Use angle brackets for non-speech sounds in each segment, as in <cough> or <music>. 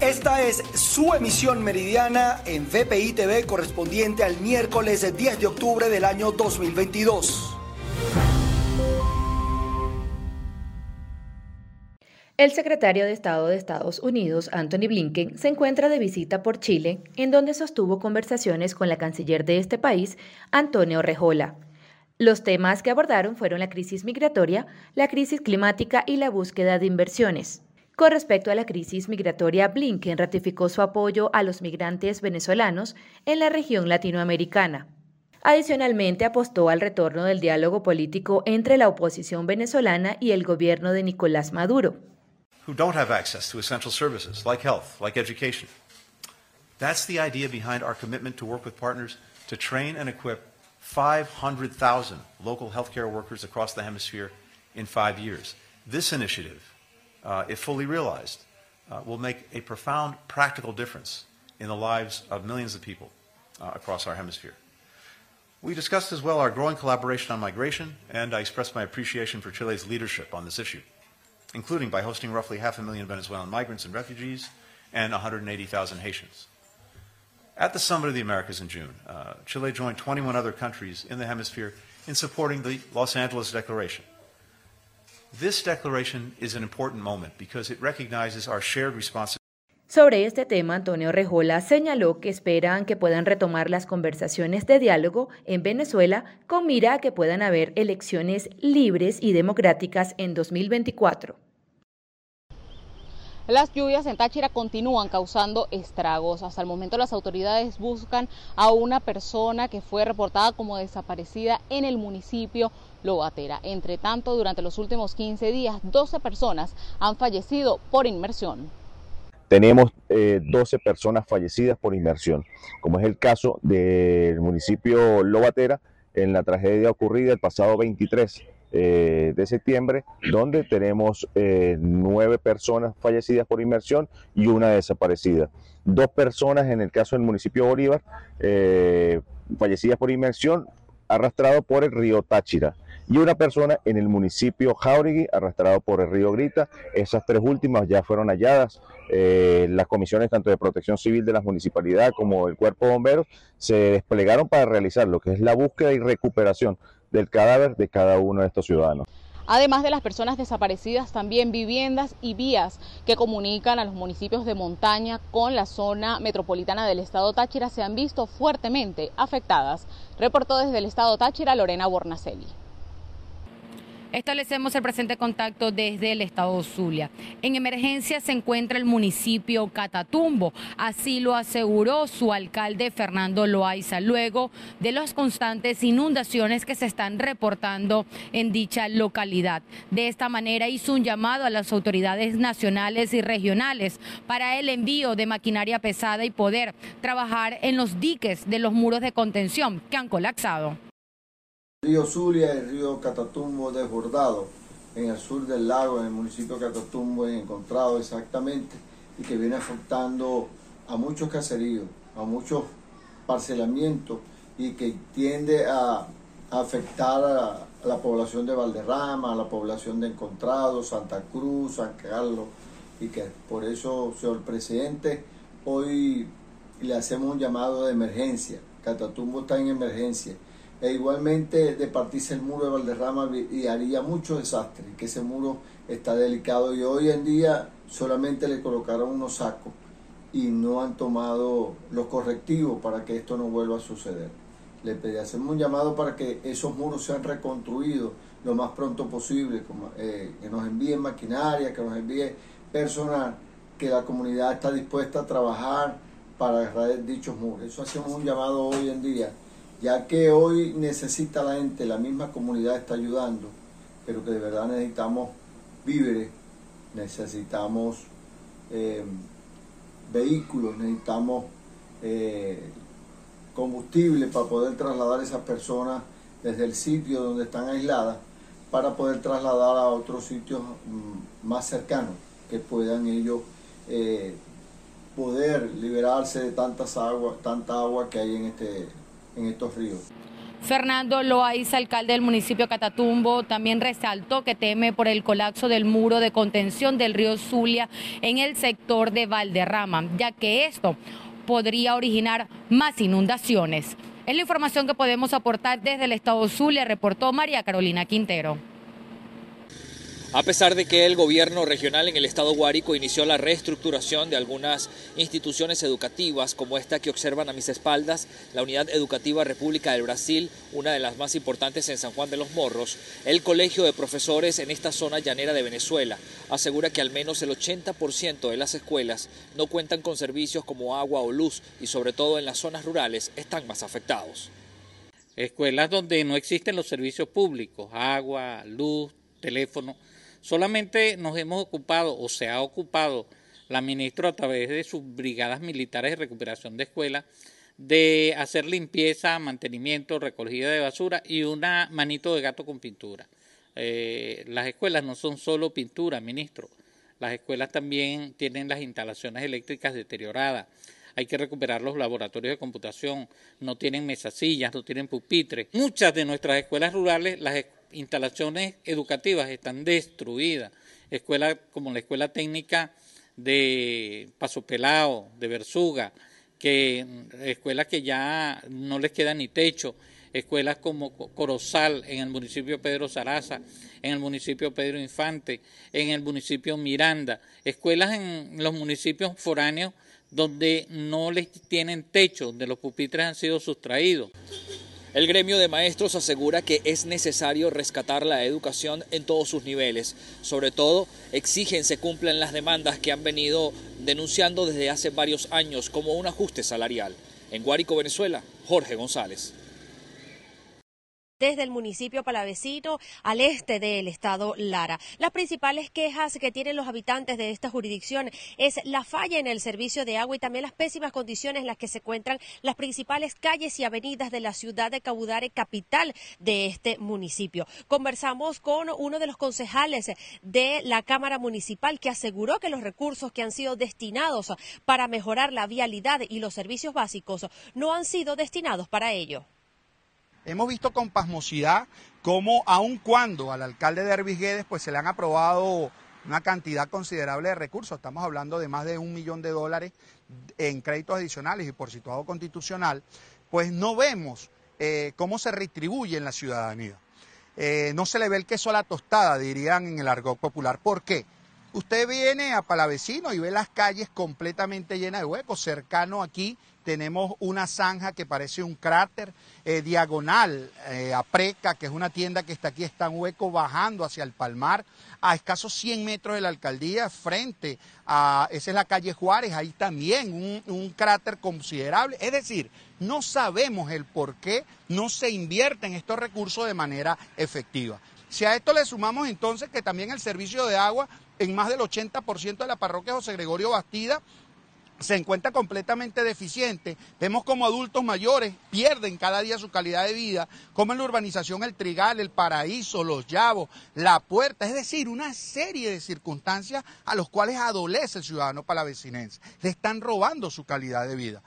Esta es su emisión meridiana en VPI TV correspondiente al miércoles 10 de octubre del año 2022. El secretario de Estado de Estados Unidos, Anthony Blinken, se encuentra de visita por Chile, en donde sostuvo conversaciones con la canciller de este país, Antonio Rejola. Los temas que abordaron fueron la crisis migratoria, la crisis climática y la búsqueda de inversiones. Con respecto a la crisis migratoria, Blinken ratificó su apoyo a los migrantes venezolanos en la región latinoamericana. Adicionalmente, apostó al retorno del diálogo político entre la oposición venezolana y el gobierno de Nicolás Maduro. who don't have access to essential services like health, like education. That's the idea behind our commitment to work with partners to train and equip 500,000 local healthcare workers across the hemisphere in five years. This initiative, uh, if fully realized, uh, will make a profound practical difference in the lives of millions of people uh, across our hemisphere. We discussed as well our growing collaboration on migration, and I expressed my appreciation for Chile's leadership on this issue including by hosting roughly half a million Venezuelan migrants and refugees and 180,000 Haitians. At the Summit of the Americas in June, uh, Chile joined 21 other countries in the hemisphere in supporting the Los Angeles Declaration. Sobre este tema, Antonio Rejola señaló que esperan que puedan retomar las conversaciones de diálogo en Venezuela con mira a que puedan haber elecciones libres y democráticas en 2024. Las lluvias en Táchira continúan causando estragos. Hasta el momento las autoridades buscan a una persona que fue reportada como desaparecida en el municipio Lobatera. Entre tanto, durante los últimos 15 días, 12 personas han fallecido por inmersión tenemos eh, 12 personas fallecidas por inmersión, como es el caso del municipio Lobatera en la tragedia ocurrida el pasado 23 eh, de septiembre, donde tenemos eh, nueve personas fallecidas por inmersión y una desaparecida. Dos personas en el caso del municipio Bolívar, eh, fallecidas por inmersión, arrastrado por el río Táchira y una persona en el municipio Jauregui arrastrado por el río Grita. Esas tres últimas ya fueron halladas. Eh, las comisiones tanto de protección civil de las municipalidades como el cuerpo de bomberos se desplegaron para realizar lo que es la búsqueda y recuperación del cadáver de cada uno de estos ciudadanos. Además de las personas desaparecidas, también viviendas y vías que comunican a los municipios de montaña con la zona metropolitana del estado Táchira se han visto fuertemente afectadas. Reportó desde el estado Táchira Lorena Bornacelli. Establecemos el presente contacto desde el estado Zulia. En emergencia se encuentra el municipio Catatumbo. Así lo aseguró su alcalde Fernando Loaiza, luego de las constantes inundaciones que se están reportando en dicha localidad. De esta manera hizo un llamado a las autoridades nacionales y regionales para el envío de maquinaria pesada y poder trabajar en los diques de los muros de contención que han colapsado. Río Zulia y el río Catatumbo desbordado en el sur del lago, en el municipio de Catatumbo, encontrado exactamente, y que viene afectando a muchos caseríos, a muchos parcelamientos, y que tiende a, afectar a, la población de Valderrama, a la población de Encontrado, Santa Cruz, San Carlos, y que por eso, señor presidente, hoy le hacemos un llamado de emergencia. Catatumbo está en emergencia e igualmente de partirse el muro de Valderrama y haría mucho desastre, que ese muro está delicado y hoy en día solamente le colocaron unos sacos y no han tomado los correctivos para que esto no vuelva a suceder. Le pedí, hacemos un llamado para que esos muros sean reconstruidos lo más pronto posible, eh, que nos envíen maquinaria, que nos envíe personal, que la comunidad está dispuesta a trabajar para dichos muros. Eso hacemos un llamado hoy en día ya que hoy necesita la gente, la misma comunidad está ayudando, pero que de verdad necesitamos víveres, necesitamos eh, vehículos, necesitamos eh, combustible para poder trasladar a esas personas desde el sitio donde están aisladas para poder trasladar a otros sitios mm, más cercanos que puedan ellos eh, poder liberarse de tantas aguas, tanta agua que hay en este en estos ríos. Fernando Loaiza, alcalde del municipio Catatumbo, también resaltó que teme por el colapso del muro de contención del río Zulia en el sector de Valderrama, ya que esto podría originar más inundaciones. Es la información que podemos aportar desde el estado Zulia, reportó María Carolina Quintero. A pesar de que el gobierno regional en el estado Guárico inició la reestructuración de algunas instituciones educativas, como esta que observan a mis espaldas, la Unidad Educativa República del Brasil, una de las más importantes en San Juan de los Morros, el Colegio de Profesores en esta zona llanera de Venezuela asegura que al menos el 80% de las escuelas no cuentan con servicios como agua o luz y sobre todo en las zonas rurales están más afectados. Escuelas donde no existen los servicios públicos, agua, luz, teléfono, Solamente nos hemos ocupado o se ha ocupado la ministra a través de sus brigadas militares de recuperación de escuelas de hacer limpieza, mantenimiento, recogida de basura y una manito de gato con pintura. Eh, las escuelas no son solo pintura, ministro. Las escuelas también tienen las instalaciones eléctricas deterioradas. Hay que recuperar los laboratorios de computación. No tienen mesasillas, no tienen pupitres. Muchas de nuestras escuelas rurales, las instalaciones educativas están destruidas. Escuelas como la Escuela Técnica de Paso Pelao, de Versuga, que escuelas que ya no les queda ni techo, escuelas como Corozal en el municipio Pedro Saraza, en el municipio Pedro Infante, en el municipio Miranda, escuelas en los municipios foráneos donde no les tienen techo, donde los pupitres han sido sustraídos. El gremio de maestros asegura que es necesario rescatar la educación en todos sus niveles. Sobre todo, exigen se cumplan las demandas que han venido denunciando desde hace varios años como un ajuste salarial. En Guárico, Venezuela, Jorge González desde el municipio palavecino al este del estado Lara. Las principales quejas que tienen los habitantes de esta jurisdicción es la falla en el servicio de agua y también las pésimas condiciones en las que se encuentran las principales calles y avenidas de la ciudad de Cabudare, capital de este municipio. Conversamos con uno de los concejales de la Cámara Municipal que aseguró que los recursos que han sido destinados para mejorar la vialidad y los servicios básicos no han sido destinados para ello. Hemos visto con pasmosidad cómo aun cuando al alcalde de Herbis pues se le han aprobado una cantidad considerable de recursos, estamos hablando de más de un millón de dólares en créditos adicionales y por situado constitucional, pues no vemos eh, cómo se retribuye en la ciudadanía. Eh, no se le ve el queso a la tostada, dirían en el argot popular. ¿Por qué? Usted viene a Palavecino y ve las calles completamente llenas de huecos. Cercano aquí tenemos una zanja que parece un cráter eh, diagonal eh, a Preca, que es una tienda que está aquí, está en hueco bajando hacia el Palmar, a escasos 100 metros de la alcaldía, frente a, esa es la calle Juárez, ahí también un, un cráter considerable. Es decir, no sabemos el por qué no se invierten estos recursos de manera efectiva. Si a esto le sumamos entonces que también el servicio de agua en más del 80% de la parroquia José Gregorio Bastida se encuentra completamente deficiente. Vemos como adultos mayores pierden cada día su calidad de vida, como en la urbanización El Trigal, El Paraíso, Los Llavos, La Puerta, es decir, una serie de circunstancias a los cuales adolece el ciudadano palavecinense. Le están robando su calidad de vida.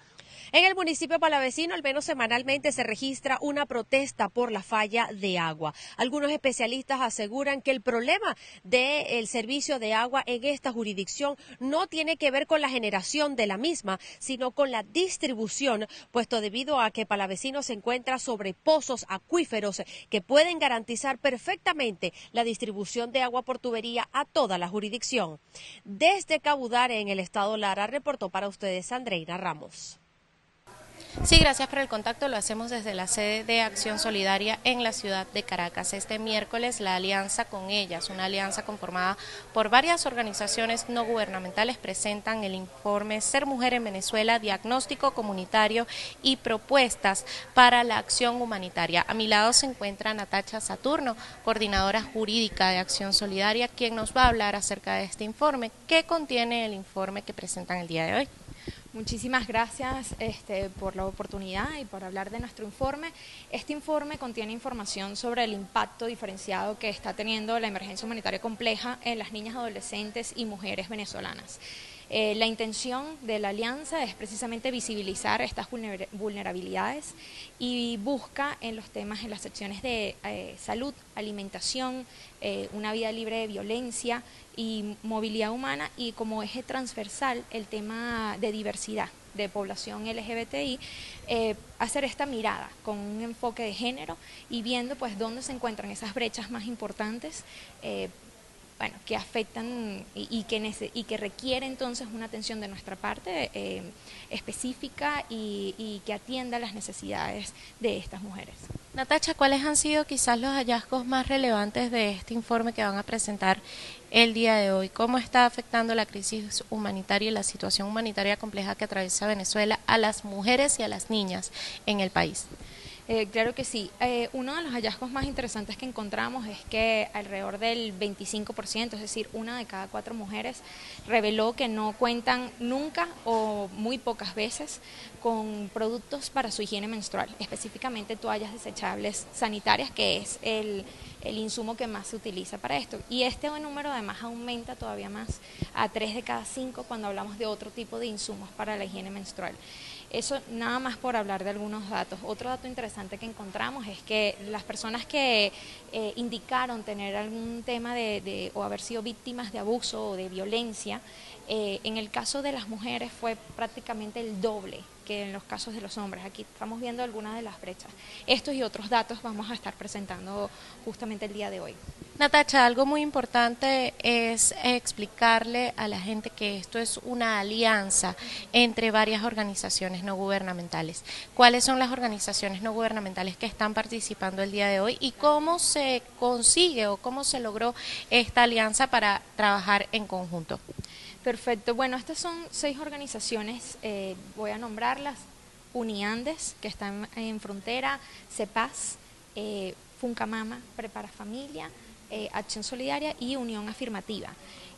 En el municipio palavecino, al menos semanalmente, se registra una protesta por la falla de agua. Algunos especialistas aseguran que el problema del servicio de agua en esta jurisdicción no tiene que ver con la generación de la misma, sino con la distribución, puesto debido a que Palavecino se encuentra sobre pozos acuíferos que pueden garantizar perfectamente la distribución de agua por tubería a toda la jurisdicción. Desde Cabudare, en el estado Lara, reportó para ustedes Andreina Ramos. Sí, gracias por el contacto. Lo hacemos desde la sede de Acción Solidaria en la ciudad de Caracas. Este miércoles la alianza con ellas, una alianza conformada por varias organizaciones no gubernamentales, presentan el informe Ser Mujer en Venezuela, diagnóstico comunitario y propuestas para la acción humanitaria. A mi lado se encuentra Natacha Saturno, coordinadora jurídica de Acción Solidaria, quien nos va a hablar acerca de este informe. ¿Qué contiene el informe que presentan el día de hoy? Muchísimas gracias este, por la oportunidad y por hablar de nuestro informe. Este informe contiene información sobre el impacto diferenciado que está teniendo la emergencia humanitaria compleja en las niñas, adolescentes y mujeres venezolanas. Eh, la intención de la alianza es precisamente visibilizar estas vulnerabilidades y busca en los temas, en las secciones de eh, salud, alimentación, eh, una vida libre de violencia y movilidad humana y como eje transversal el tema de diversidad de población LGBTI, hacer esta mirada con un enfoque de género y viendo pues dónde se encuentran esas brechas más importantes bueno, que afectan y, que, y que requiere entonces una atención de nuestra parte eh, específica y, que atienda las necesidades de estas mujeres. Natacha, ¿cuáles han sido quizás los hallazgos más relevantes de este informe que van a presentar el día de hoy? ¿Cómo está afectando la crisis humanitaria y la situación humanitaria compleja que atraviesa Venezuela a las mujeres y a las niñas en el país? Eh, claro que sí. Eh, uno de los hallazgos más interesantes que encontramos es que alrededor del 25%, es decir, una de cada cuatro mujeres, reveló que no cuentan nunca o muy pocas veces con productos para su higiene menstrual, específicamente toallas desechables sanitarias, que es el, el insumo que más se utiliza para esto. Y este número además aumenta todavía más a tres de cada cinco cuando hablamos de otro tipo de insumos para la higiene menstrual. Eso nada más por hablar de algunos datos. Otro dato interesante que encontramos es que las personas que eh, indicaron tener algún tema de, o haber sido víctimas de abuso o de violencia, eh, en el caso de las mujeres fue prácticamente el doble que en los casos de los hombres. Aquí estamos viendo algunas de las brechas. Estos y otros datos vamos a estar presentando justamente el día de hoy. Natacha, algo muy importante es explicarle a la gente que esto es una alianza entre varias organizaciones no gubernamentales. ¿Cuáles son las organizaciones no gubernamentales que están participando el día de hoy y cómo se consigue o cómo se logró esta alianza para trabajar en conjunto? Perfecto. Bueno, estas son seis organizaciones, eh, voy a nombrarlas. Uniandes, que están en frontera, CEPAS, eh, Funcamama, Prepara Familia, eh, Acción Solidaria y Unión Afirmativa.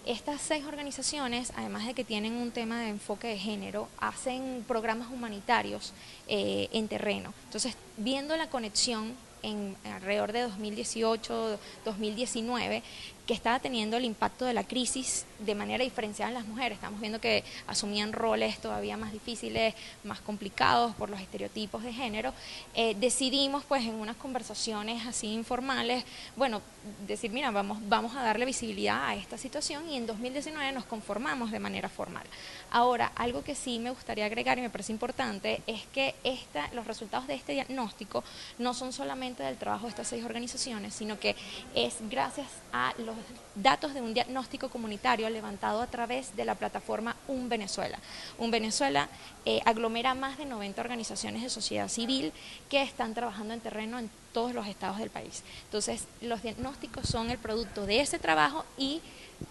Estas seis organizaciones, además de que tienen un tema de enfoque de género, hacen programas humanitarios eh, en terreno. Entonces, viendo la conexión en alrededor de 2018, 2019, que estaba teniendo el impacto de la crisis de manera diferenciada en las mujeres. Estamos viendo que asumían roles todavía más difíciles, más complicados por los estereotipos de género. Eh, decidimos, pues, en unas conversaciones así informales, bueno, decir, mira, vamos, vamos a darle visibilidad a esta situación y en 2019 nos conformamos de manera formal. Ahora, algo que sí me gustaría agregar y me parece importante es que esta, los resultados de este diagnóstico no son solamente del trabajo de estas seis organizaciones, sino que es gracias a los datos de un diagnóstico comunitario levantado a través de la plataforma Un Venezuela. Un Venezuela eh, aglomera más de 90 organizaciones de sociedad civil que están trabajando en terreno en todos los estados del país. Entonces, los diagnósticos son el producto de ese trabajo y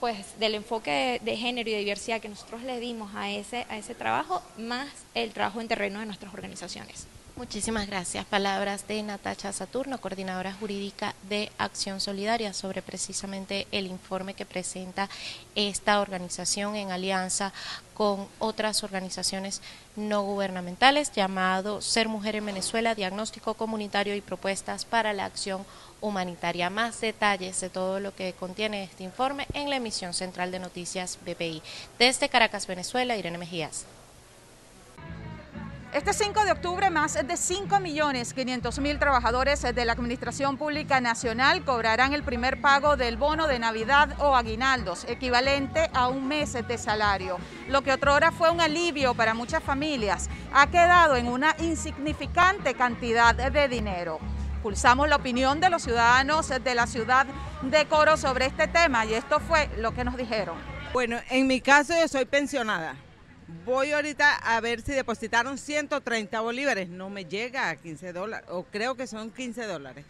pues del enfoque de, género y de diversidad que nosotros le dimos a ese, a ese trabajo, más el trabajo en terreno de nuestras organizaciones. Muchísimas gracias. Palabras de Natacha Saturno, coordinadora jurídica de Acción Solidaria, sobre precisamente el informe que presenta esta organización en alianza con otras organizaciones no gubernamentales llamado Ser Mujer en Venezuela, Diagnóstico Comunitario y Propuestas para la Acción Humanitaria. Más detalles de todo lo que contiene este informe en la emisión central de noticias BPI. Desde Caracas, Venezuela, Irene Mejías. Este 5 de octubre, más de 5.500.000 trabajadores de la Administración Pública Nacional cobrarán el primer pago del bono de Navidad o aguinaldos, equivalente a un mes de salario. Lo que otrora fue un alivio para muchas familias, ha quedado en una insignificante cantidad de dinero. Pulsamos la opinión de los ciudadanos de la ciudad de Coro sobre este tema y esto fue lo que nos dijeron. Bueno, en mi caso yo soy pensionada Voy ahorita a ver si depositaron 130 bolívares. No me llega a 15 dólares, o creo que son 15 dólares.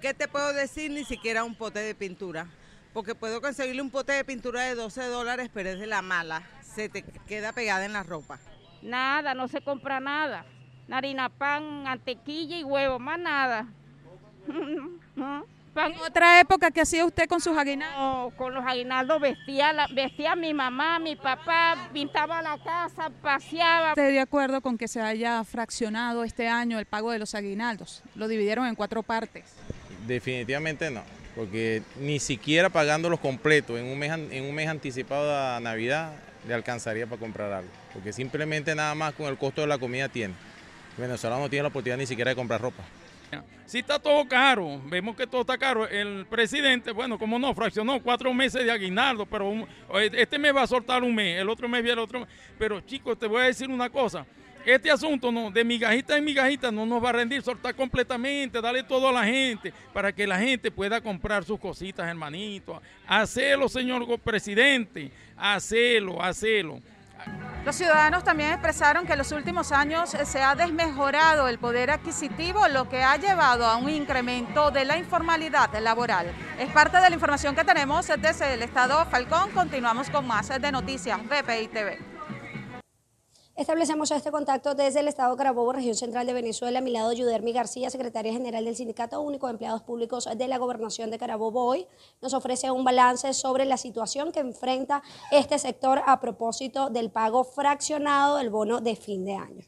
¿Qué te puedo decir? Ni siquiera un pote de pintura. Porque puedo conseguirle un pote de pintura de 12 dólares, pero es de la mala. Se te queda pegada en la ropa. Nada, no se compra nada. Harina, pan, mantequilla y huevo, más nada. <laughs> ¿En otra época qué hacía usted con sus aguinaldos? con los aguinaldos vestía, la, vestía a mi mamá, mi papá, pintaba la casa, paseaba. ¿Estoy de acuerdo con que se haya fraccionado este año el pago de los aguinaldos? Lo dividieron en cuatro partes. Definitivamente no, porque ni siquiera pagándolos completos en un mes, en un mes anticipado a Navidad le alcanzaría para comprar algo. Porque simplemente nada más con el costo de la comida tiene. El venezolano no tiene la oportunidad ni siquiera de comprar ropa. Si está todo caro, vemos que todo está caro. El presidente, bueno, como no, fraccionó cuatro meses de aguinaldo, pero este mes va a soltar un mes, el otro mes viene el otro mes. Pero chicos, te voy a decir una cosa. Este asunto no, de migajita en migajita no nos va a rendir, soltar completamente, darle todo a la gente para que la gente pueda comprar sus cositas, hermanito. Hacelo, señor presidente, hacelo, hacelo. Los ciudadanos también expresaron que en los últimos años se ha desmejorado el poder adquisitivo, lo que ha llevado a un incremento de la informalidad laboral. Es parte de la información que tenemos desde el Estado Falcón. Continuamos con más de noticias BPI TV. Establecemos este contacto desde el Estado Carabobo, región central de Venezuela. A mi lado, Yudermi García, secretaria general del Sindicato Único de Empleados Públicos de la Gobernación de Carabobo. Hoy nos ofrece un balance sobre la situación que enfrenta este sector a propósito del pago fraccionado del bono de fin de año.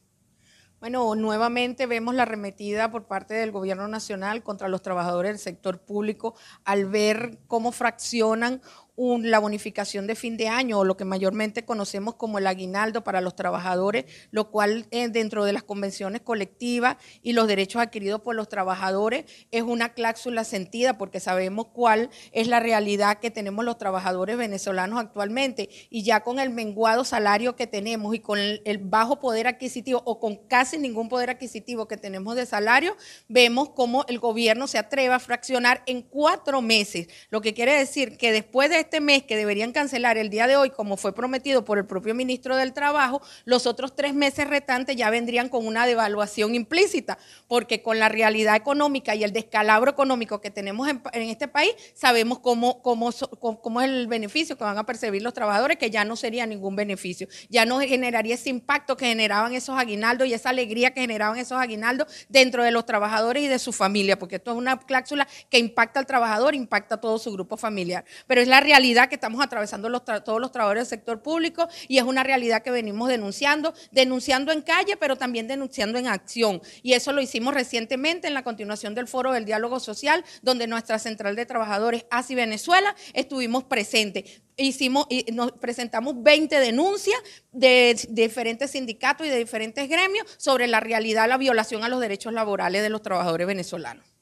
Bueno, nuevamente vemos la arremetida por parte del gobierno nacional contra los trabajadores del sector público al ver cómo fraccionan la bonificación de fin de año o lo que mayormente conocemos como el aguinaldo para los trabajadores, lo cual eh, dentro de las convenciones colectivas y los derechos adquiridos por los trabajadores es una cláusula sentida porque sabemos cuál es la realidad que tenemos los trabajadores venezolanos actualmente. Y ya con el menguado salario que tenemos y con el, el bajo poder adquisitivo o con casi ningún poder adquisitivo que tenemos de salario, vemos cómo el gobierno se atreve a fraccionar en cuatro meses, lo que quiere decir que después de este mes que deberían cancelar el día de hoy, como fue prometido por el propio ministro del Trabajo, los otros tres meses restantes ya vendrían con una devaluación implícita, porque con la realidad económica y el descalabro económico que tenemos en, este país, sabemos cómo, cómo, cómo, es el beneficio que van a percibir los trabajadores, que ya no sería ningún beneficio, ya no generaría ese impacto que generaban esos aguinaldos y esa alegría que generaban esos aguinaldos dentro de los trabajadores y de su familia, porque esto es una cláusula que impacta al trabajador, impacta a todo su grupo familiar. Pero es la realidad realidad que estamos atravesando todos los trabajadores del sector público y es una realidad que venimos denunciando, denunciando en calle, pero también denunciando en acción. Y eso lo hicimos recientemente en la continuación del foro del diálogo social, donde nuestra central de trabajadores ASI Venezuela estuvimos presentes hicimos y nos presentamos 20 denuncias de, de, diferentes sindicatos y de diferentes gremios sobre la realidad, la violación a los derechos laborales de los trabajadores venezolanos.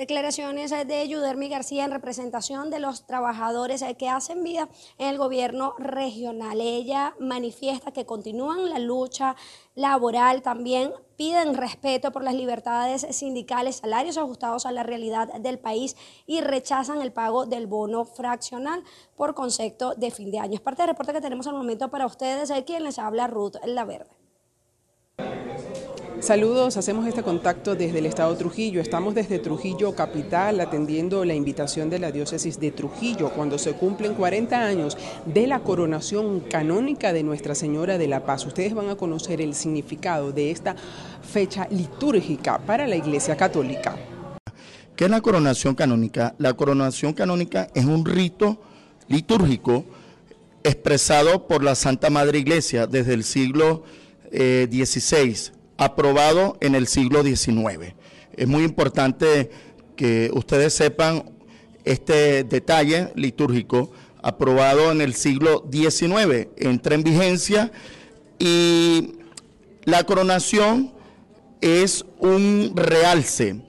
Declaraciones de Yudermi García en representación de los trabajadores que hacen vida en el gobierno regional. Ella manifiesta que continúan la lucha laboral, también piden respeto por las libertades sindicales, salarios ajustados a la realidad del país y rechazan el pago del bono fraccional por concepto de fin de año. Es parte del reporte que tenemos al momento para ustedes. Quien les habla, Ruth La Verde. Saludos, hacemos este contacto desde el estado Trujillo. Estamos desde Trujillo Capital atendiendo la invitación de la diócesis de Trujillo cuando se cumplen 40 años de la coronación canónica de Nuestra Señora de la Paz. Ustedes van a conocer el significado de esta fecha litúrgica para la Iglesia Católica. ¿Qué es la coronación canónica? La coronación canónica es un rito litúrgico expresado por la Santa Madre Iglesia desde el siglo XVI eh, aprobado en el siglo XIX. Es muy importante que ustedes sepan este detalle litúrgico aprobado en el siglo XIX, entra en vigencia y la coronación es un realce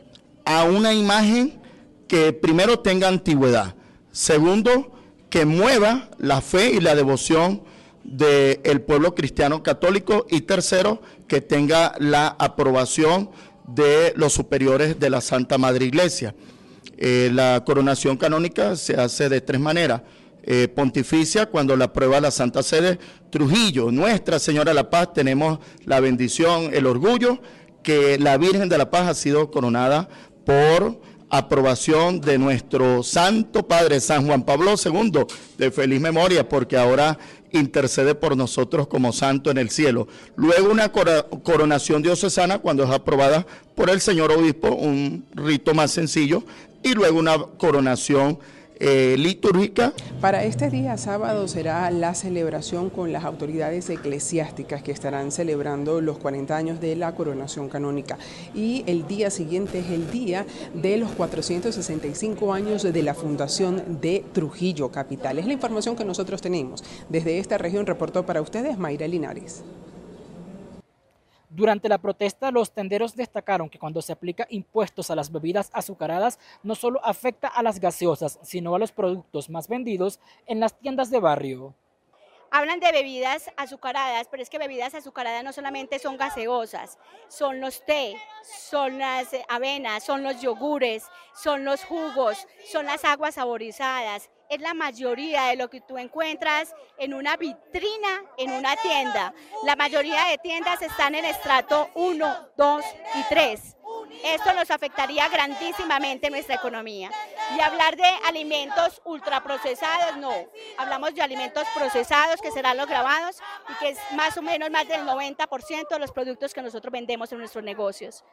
a una imagen que primero tenga antigüedad, segundo, que mueva la fe y la devoción del pueblo cristiano católico y tercero, que tenga la aprobación de los superiores de la Santa Madre Iglesia. Eh, la coronación canónica se hace de tres maneras. Eh, pontificia, cuando la aprueba la Santa Sede, Trujillo, Nuestra Señora de la Paz, tenemos la bendición, el orgullo que la Virgen de la Paz ha sido coronada por aprobación de nuestro Santo Padre San Juan Pablo II, de feliz memoria, porque ahora intercede por nosotros como santo en el cielo. Luego una coronación diocesana cuando es aprobada por el señor obispo, un rito más sencillo, y luego una coronación eh, litúrgica. Para este día sábado será la celebración con las autoridades eclesiásticas que estarán celebrando los 40 años de la coronación canónica y el día siguiente es el día de los 465 años de la fundación de Trujillo Capital. Es la información que nosotros tenemos. Desde esta región reportó para ustedes Mayra Linares. Durante la protesta, los tenderos destacaron que cuando se aplica impuestos a las bebidas azucaradas, no solo afecta a las gaseosas, sino a los productos más vendidos en las tiendas de barrio. Hablan de bebidas azucaradas, pero es que bebidas azucaradas no solamente son gaseosas, son los té, son las avenas, son los yogures, son los jugos, son las aguas saborizadas, es la mayoría de lo que tú encuentras en una vitrina, en una tienda. La mayoría de tiendas están en estrato 1, 2 y 3. Esto nos afectaría grandísimamente nuestra economía. Y hablar de alimentos ultraprocesados, no. Hablamos de alimentos procesados que serán los grabados y que es más o menos más del 90% de los productos que nosotros vendemos en nuestros negocios.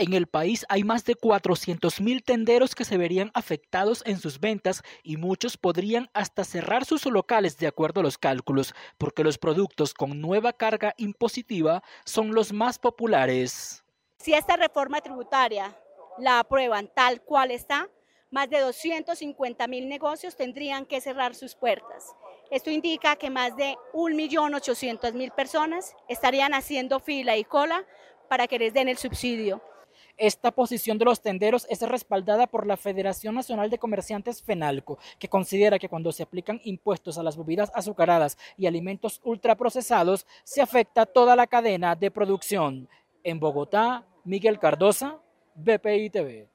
En el país hay más de 400.000 tenderos que se verían afectados en sus ventas y muchos podrían hasta cerrar sus locales de acuerdo a los cálculos, porque los productos con nueva carga impositiva son los más populares. Si esta reforma tributaria la aprueban tal cual está, más de 250 mil negocios tendrían que cerrar sus puertas. Esto indica que más de 1.800.000 personas estarían haciendo fila y cola para que les den el subsidio. Esta posición de los tenderos es respaldada por la Federación Nacional de Comerciantes FENALCO, que considera que cuando se aplican impuestos a las bebidas azucaradas y alimentos ultraprocesados, se afecta toda la cadena de producción. En Bogotá, Miguel Cardosa, BPI TV.